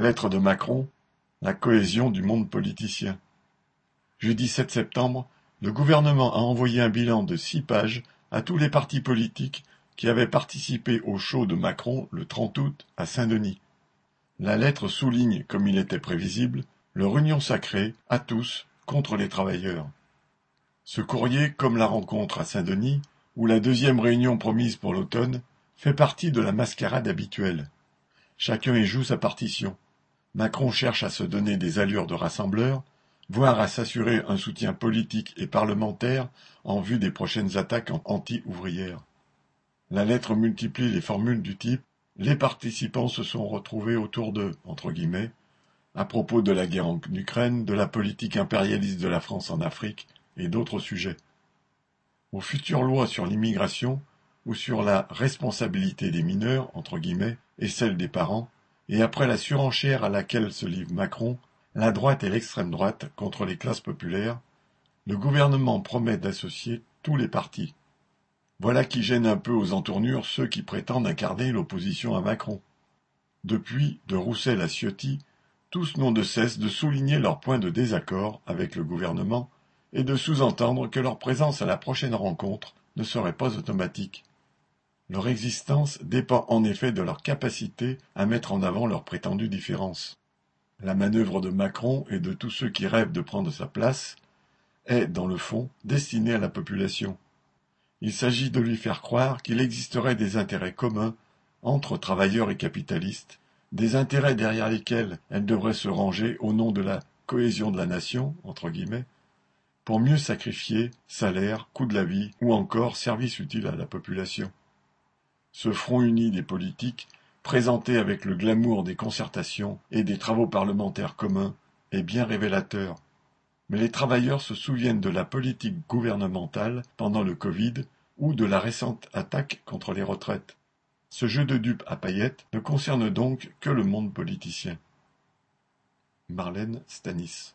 Lettre de Macron, la cohésion du monde politicien. Jeudi 7 septembre, le gouvernement a envoyé un bilan de six pages à tous les partis politiques qui avaient participé au show de Macron le 30 août à Saint-Denis. La lettre souligne, comme il était prévisible, leur union sacrée, à tous, contre les travailleurs. Ce courrier, comme la rencontre à Saint-Denis, ou la deuxième réunion promise pour l'automne, fait partie de la mascarade habituelle. Chacun y joue sa partition. Macron cherche à se donner des allures de rassembleur, voire à s'assurer un soutien politique et parlementaire en vue des prochaines attaques anti-ouvrières. La lettre multiplie les formules du type les participants se sont retrouvés autour de, entre guillemets, à propos de la guerre en Ukraine, de la politique impérialiste de la France en Afrique et d'autres sujets. Aux futures lois sur l'immigration ou sur la responsabilité des mineurs, entre guillemets, et celle des parents, et après la surenchère à laquelle se livre Macron, la droite et l'extrême droite contre les classes populaires, le gouvernement promet d'associer tous les partis. Voilà qui gêne un peu aux entournures ceux qui prétendent incarner l'opposition à Macron. Depuis, de Roussel à Ciotti, tous n'ont de cesse de souligner leur point de désaccord avec le gouvernement et de sous-entendre que leur présence à la prochaine rencontre ne serait pas automatique. Leur existence dépend en effet de leur capacité à mettre en avant leurs prétendues différences. La manœuvre de Macron et de tous ceux qui rêvent de prendre sa place est, dans le fond, destinée à la population. Il s'agit de lui faire croire qu'il existerait des intérêts communs entre travailleurs et capitalistes, des intérêts derrière lesquels elle devrait se ranger au nom de la cohésion de la nation, entre guillemets, pour mieux sacrifier salaire, coût de la vie ou encore service utile à la population. Ce front uni des politiques, présenté avec le glamour des concertations et des travaux parlementaires communs, est bien révélateur. Mais les travailleurs se souviennent de la politique gouvernementale pendant le Covid ou de la récente attaque contre les retraites. Ce jeu de dupes à paillettes ne concerne donc que le monde politicien. Marlène Stanis